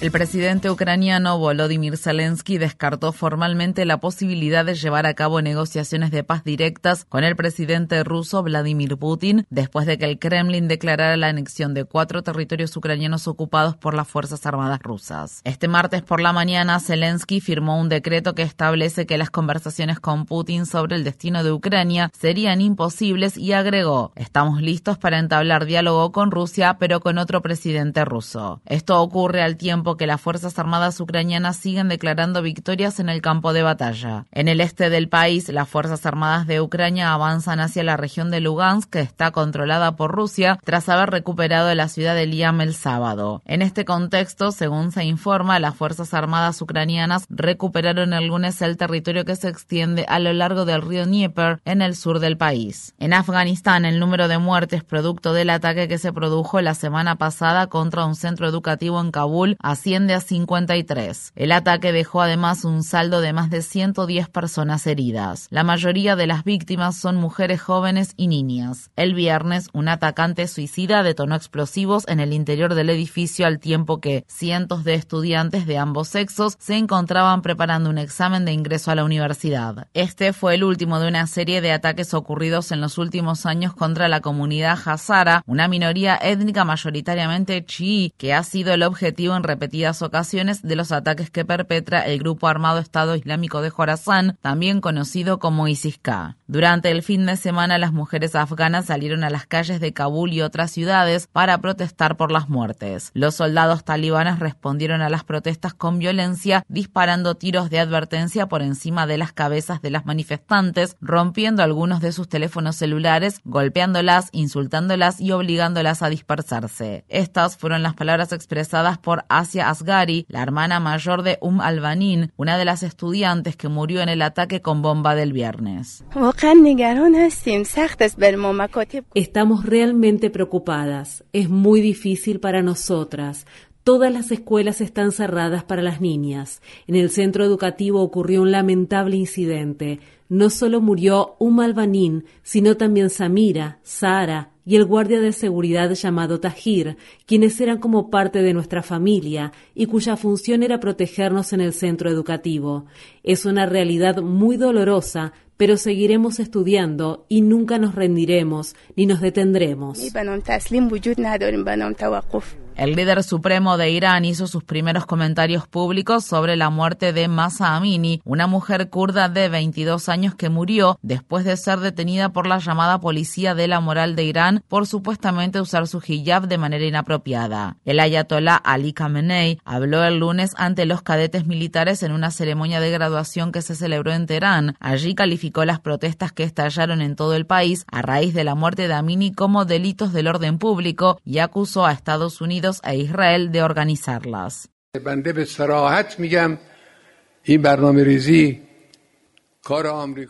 El presidente ucraniano Volodymyr Zelensky descartó formalmente la posibilidad de llevar a cabo negociaciones de paz directas con el presidente ruso Vladimir Putin después de que el Kremlin declarara la anexión de cuatro territorios ucranianos ocupados por las Fuerzas Armadas rusas. Este martes por la mañana, Zelensky firmó un decreto que establece que las conversaciones con Putin sobre el destino de Ucrania serían imposibles y agregó, estamos listos para entablar diálogo con Rusia, pero con otro presidente ruso. Esto ocurre al tiempo que las Fuerzas Armadas ucranianas siguen declarando victorias en el campo de batalla. En el este del país, las Fuerzas Armadas de Ucrania avanzan hacia la región de Lugansk, que está controlada por Rusia, tras haber recuperado la ciudad de Liam el sábado. En este contexto, según se informa, las Fuerzas Armadas ucranianas recuperaron el lunes el territorio que se extiende a lo largo del río Dnieper en el sur del país. En Afganistán, el número de muertes producto del ataque que se produjo la semana pasada contra un centro educativo en Kabul asciende a 53. El ataque dejó además un saldo de más de 110 personas heridas. La mayoría de las víctimas son mujeres jóvenes y niñas. El viernes, un atacante suicida detonó explosivos en el interior del edificio al tiempo que cientos de estudiantes de ambos sexos se encontraban preparando un examen de ingreso a la universidad. Este fue el último de una serie de ataques ocurridos en los últimos años contra la comunidad hazara, una minoría étnica mayoritariamente chií que ha sido el objetivo en repetidas ocasiones de los ataques que perpetra el grupo armado Estado Islámico de Jorazán, también conocido como ISIS-K. Durante el fin de semana, las mujeres afganas salieron a las calles de Kabul y otras ciudades para protestar por las muertes. Los soldados talibanes respondieron a las protestas con violencia, disparando tiros de advertencia por encima de las cabezas de las manifestantes, rompiendo algunos de sus teléfonos celulares, golpeándolas, insultándolas y obligándolas a dispersarse. Estas fueron las palabras expresadas por Asia Asgari, la hermana mayor de Um Albanin, una de las estudiantes que murió en el ataque con bomba del viernes. Estamos realmente preocupadas. Es muy difícil para nosotras. Todas las escuelas están cerradas para las niñas. En el centro educativo ocurrió un lamentable incidente. No solo murió Um Albanin, sino también Samira, Sara, y el guardia de seguridad llamado Tahir, quienes eran como parte de nuestra familia y cuya función era protegernos en el centro educativo. Es una realidad muy dolorosa, pero seguiremos estudiando y nunca nos rendiremos ni nos detendremos. El líder supremo de Irán hizo sus primeros comentarios públicos sobre la muerte de Masa Amini, una mujer kurda de 22 años que murió después de ser detenida por la llamada policía de la moral de Irán por supuestamente usar su hijab de manera inapropiada. El ayatollah Ali Khamenei habló el lunes ante los cadetes militares en una ceremonia de graduación que se celebró en Teherán. Allí calificó las protestas que estallaron en todo el país a raíz de la muerte de Amini como delitos del orden público y acusó a Estados Unidos a Israel de organizarlas.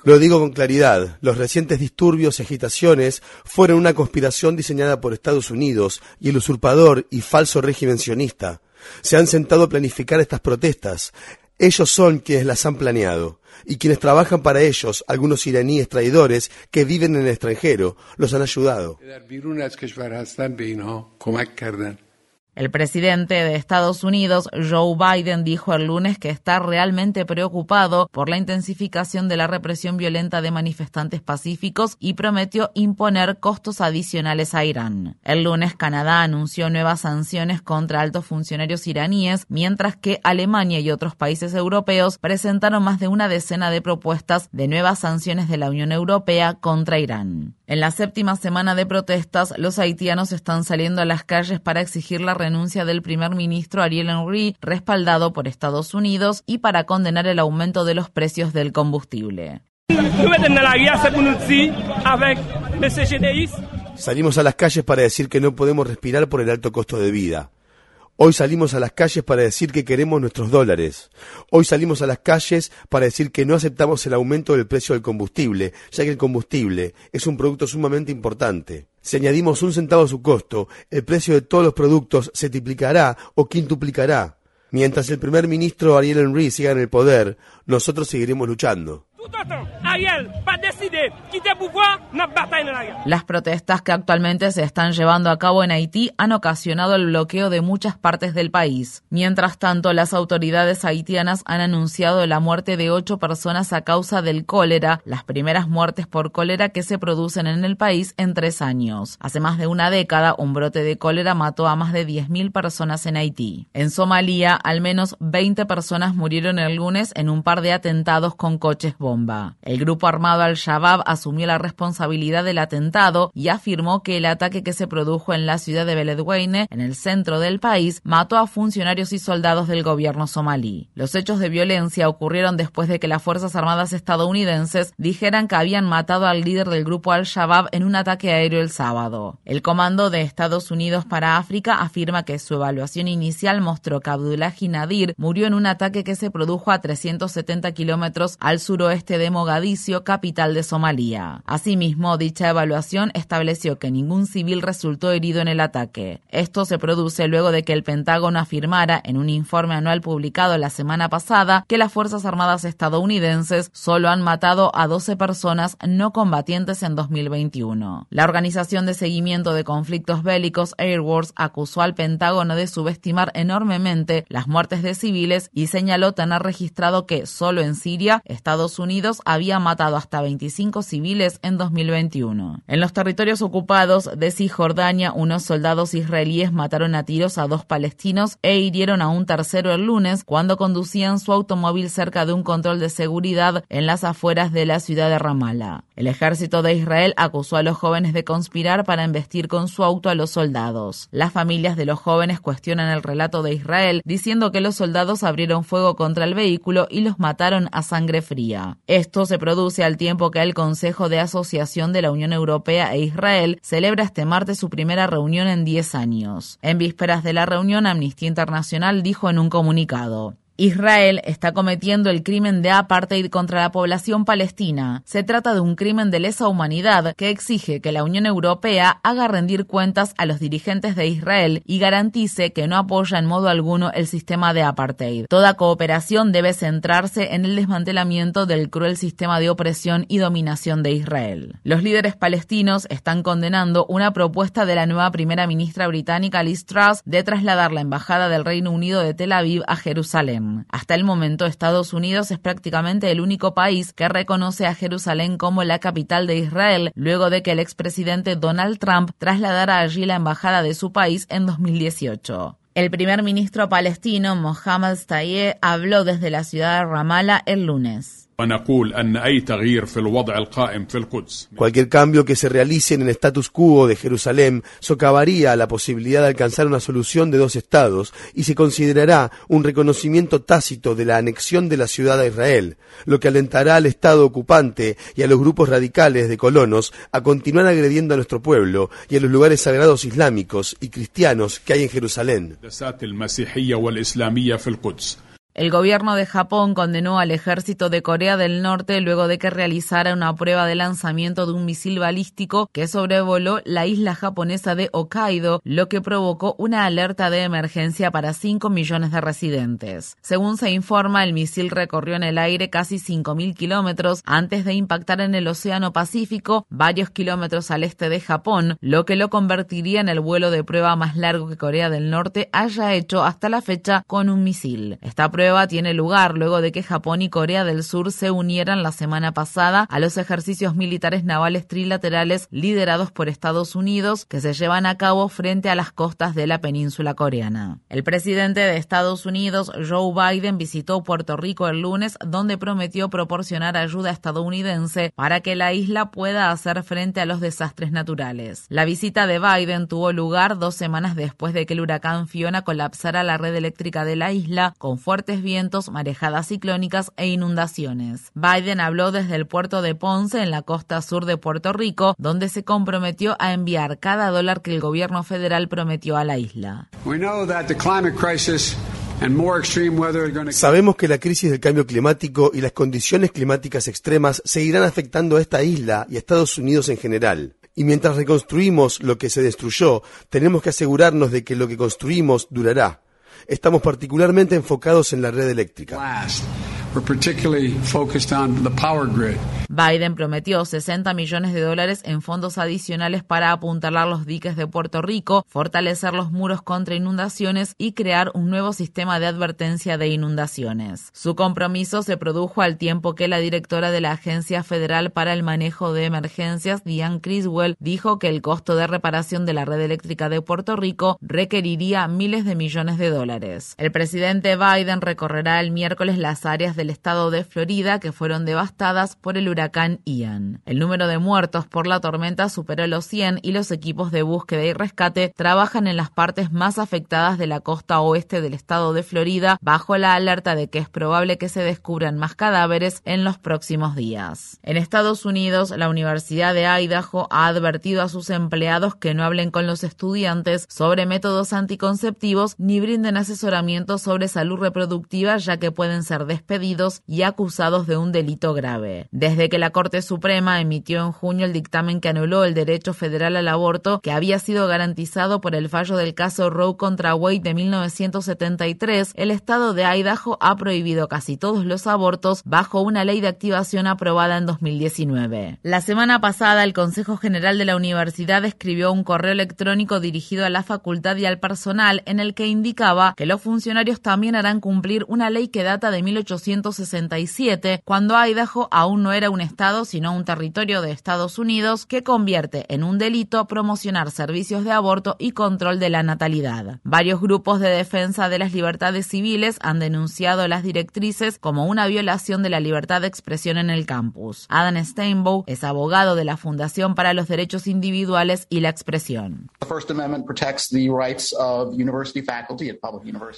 Lo digo con claridad, los recientes disturbios y agitaciones fueron una conspiración diseñada por Estados Unidos y el usurpador y falso régimen sionista. Se han sentado a planificar estas protestas. Ellos son quienes las han planeado. Y quienes trabajan para ellos, algunos iraníes traidores que viven en el extranjero, los han ayudado. El presidente de Estados Unidos, Joe Biden, dijo el lunes que está realmente preocupado por la intensificación de la represión violenta de manifestantes pacíficos y prometió imponer costos adicionales a Irán. El lunes, Canadá anunció nuevas sanciones contra altos funcionarios iraníes, mientras que Alemania y otros países europeos presentaron más de una decena de propuestas de nuevas sanciones de la Unión Europea contra Irán. En la séptima semana de protestas, los haitianos están saliendo a las calles para exigir la renuncia del primer ministro Ariel Henry, respaldado por Estados Unidos, y para condenar el aumento de los precios del combustible. Salimos a las calles para decir que no podemos respirar por el alto costo de vida. Hoy salimos a las calles para decir que queremos nuestros dólares. Hoy salimos a las calles para decir que no aceptamos el aumento del precio del combustible, ya que el combustible es un producto sumamente importante. Si añadimos un centavo a su costo, el precio de todos los productos se triplicará o quintuplicará. Mientras el primer ministro Ariel Henry siga en el poder, nosotros seguiremos luchando. Las protestas que actualmente se están llevando a cabo en Haití han ocasionado el bloqueo de muchas partes del país. Mientras tanto, las autoridades haitianas han anunciado la muerte de ocho personas a causa del cólera, las primeras muertes por cólera que se producen en el país en tres años. Hace más de una década, un brote de cólera mató a más de 10.000 personas en Haití. En Somalia, al menos 20 personas murieron el lunes en un par de atentados con coches bomba. El grupo armado Al-Shabaab asumió la responsabilidad del atentado y afirmó que el ataque que se produjo en la ciudad de Beledweyne, en el centro del país, mató a funcionarios y soldados del gobierno somalí. Los hechos de violencia ocurrieron después de que las Fuerzas Armadas estadounidenses dijeran que habían matado al líder del grupo Al-Shabaab en un ataque aéreo el sábado. El Comando de Estados Unidos para África afirma que su evaluación inicial mostró que Abdullahi Nadir murió en un ataque que se produjo a 370 kilómetros al suroeste de Mogadiscio, capital de Somalia. Asimismo, dicha evaluación estableció que ningún civil resultó herido en el ataque. Esto se produce luego de que el Pentágono afirmara en un informe anual publicado la semana pasada que las Fuerzas Armadas estadounidenses solo han matado a 12 personas no combatientes en 2021. La Organización de Seguimiento de Conflictos Bélicos Air Wars acusó al Pentágono de subestimar enormemente las muertes de civiles y señaló tener registrado que solo en Siria Estados Unidos había matado hasta 25 civiles en 2021. En los territorios ocupados de Cisjordania, unos soldados israelíes mataron a tiros a dos palestinos e hirieron a un tercero el lunes cuando conducían su automóvil cerca de un control de seguridad en las afueras de la ciudad de Ramallah. El ejército de Israel acusó a los jóvenes de conspirar para embestir con su auto a los soldados. Las familias de los jóvenes cuestionan el relato de Israel, diciendo que los soldados abrieron fuego contra el vehículo y los mataron a sangre fría. Esto se produce al tiempo que el Consejo de Asociación de la Unión Europea e Israel celebra este martes su primera reunión en 10 años. En vísperas de la reunión, Amnistía Internacional dijo en un comunicado, Israel está cometiendo el crimen de apartheid contra la población palestina. Se trata de un crimen de lesa humanidad que exige que la Unión Europea haga rendir cuentas a los dirigentes de Israel y garantice que no apoya en modo alguno el sistema de apartheid. Toda cooperación debe centrarse en el desmantelamiento del cruel sistema de opresión y dominación de Israel. Los líderes palestinos están condenando una propuesta de la nueva primera ministra británica Liz Truss de trasladar la embajada del Reino Unido de Tel Aviv a Jerusalén. Hasta el momento, Estados Unidos es prácticamente el único país que reconoce a Jerusalén como la capital de Israel, luego de que el expresidente Donald Trump trasladara allí la embajada de su país en 2018. El primer ministro palestino Mohammad Stayeh habló desde la ciudad de Ramallah el lunes. Cualquier cambio que se realice en el status quo de Jerusalén socavaría la posibilidad de alcanzar una solución de dos estados y se considerará un reconocimiento tácito de la anexión de la ciudad a Israel, lo que alentará al Estado ocupante y a los grupos radicales de colonos a continuar agrediendo a nuestro pueblo y a los lugares sagrados islámicos y cristianos que hay en Jerusalén. El gobierno de Japón condenó al ejército de Corea del Norte luego de que realizara una prueba de lanzamiento de un misil balístico que sobrevoló la isla japonesa de Hokkaido, lo que provocó una alerta de emergencia para 5 millones de residentes. Según se informa, el misil recorrió en el aire casi 5.000 kilómetros antes de impactar en el Océano Pacífico, varios kilómetros al este de Japón, lo que lo convertiría en el vuelo de prueba más largo que Corea del Norte haya hecho hasta la fecha con un misil. Prueba tiene lugar luego de que Japón y Corea del Sur se unieran la semana pasada a los ejercicios militares navales trilaterales liderados por Estados Unidos que se llevan a cabo frente a las costas de la península coreana. El presidente de Estados Unidos, Joe Biden, visitó Puerto Rico el lunes donde prometió proporcionar ayuda estadounidense para que la isla pueda hacer frente a los desastres naturales. La visita de Biden tuvo lugar dos semanas después de que el huracán Fiona colapsara la red eléctrica de la isla con fuertes fuertes vientos, marejadas ciclónicas e inundaciones. Biden habló desde el puerto de Ponce en la costa sur de Puerto Rico, donde se comprometió a enviar cada dólar que el gobierno federal prometió a la isla. Sabemos que la crisis del cambio climático y las condiciones climáticas extremas seguirán afectando a esta isla y a Estados Unidos en general. Y mientras reconstruimos lo que se destruyó, tenemos que asegurarnos de que lo que construimos durará. Estamos particularmente enfocados en la red eléctrica. Biden prometió 60 millones de dólares en fondos adicionales para apuntalar los diques de Puerto Rico, fortalecer los muros contra inundaciones y crear un nuevo sistema de advertencia de inundaciones. Su compromiso se produjo al tiempo que la directora de la Agencia Federal para el Manejo de Emergencias, Diane Criswell, dijo que el costo de reparación de la red eléctrica de Puerto Rico requeriría miles de millones de dólares. El presidente Biden recorrerá el miércoles las áreas del estado de Florida que fueron devastadas por el huracán Ian. El número de muertos por la tormenta superó los 100 y los equipos de búsqueda y rescate trabajan en las partes más afectadas de la costa oeste del estado de Florida bajo la alerta de que es probable que se descubran más cadáveres en los próximos días. En Estados Unidos, la Universidad de Idaho ha advertido a sus empleados que no hablen con los estudiantes sobre métodos anticonceptivos ni brinden asesoramiento sobre salud reproductiva ya que pueden ser despedidos y acusados de un delito grave. Desde que la Corte Suprema emitió en junio el dictamen que anuló el derecho federal al aborto que había sido garantizado por el fallo del caso Roe contra Wade de 1973, el estado de Idaho ha prohibido casi todos los abortos bajo una ley de activación aprobada en 2019. La semana pasada, el Consejo General de la Universidad escribió un correo electrónico dirigido a la facultad y al personal en el que indicaba que los funcionarios también harán cumplir una ley que data de 1800 cuando Idaho aún no era un estado sino un territorio de Estados Unidos que convierte en un delito promocionar servicios de aborto y control de la natalidad. Varios grupos de defensa de las libertades civiles han denunciado las directrices como una violación de la libertad de expresión en el campus. Adam Steinbow es abogado de la Fundación para los Derechos Individuales y la Expresión.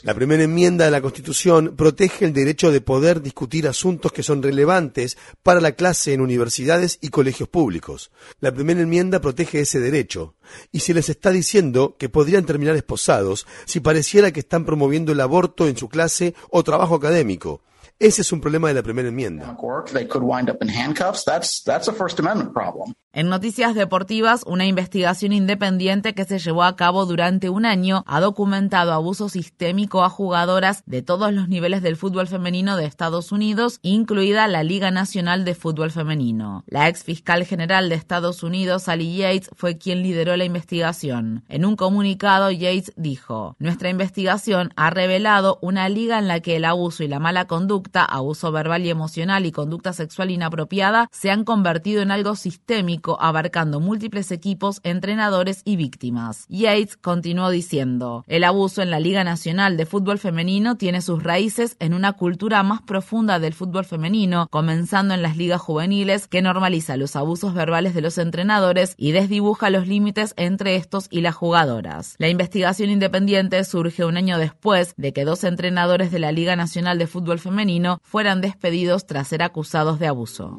La primera enmienda de la Constitución protege el derecho de poder discutir asuntos que son relevantes para la clase en universidades y colegios públicos. La primera enmienda protege ese derecho, y se les está diciendo que podrían terminar esposados si pareciera que están promoviendo el aborto en su clase o trabajo académico. Ese es un problema de la primera enmienda. En noticias deportivas, una investigación independiente que se llevó a cabo durante un año ha documentado abuso sistémico a jugadoras de todos los niveles del fútbol femenino de Estados Unidos, incluida la Liga Nacional de Fútbol Femenino. La ex fiscal general de Estados Unidos, Sally Yates, fue quien lideró la investigación. En un comunicado, Yates dijo, Nuestra investigación ha revelado una liga en la que el abuso y la mala conducta abuso verbal y emocional y conducta sexual inapropiada se han convertido en algo sistémico, abarcando múltiples equipos, entrenadores y víctimas. Yates continuó diciendo, el abuso en la Liga Nacional de Fútbol Femenino tiene sus raíces en una cultura más profunda del fútbol femenino, comenzando en las ligas juveniles, que normaliza los abusos verbales de los entrenadores y desdibuja los límites entre estos y las jugadoras. La investigación independiente surge un año después de que dos entrenadores de la Liga Nacional de Fútbol Femenino fueran despedidos tras ser acusados de abuso.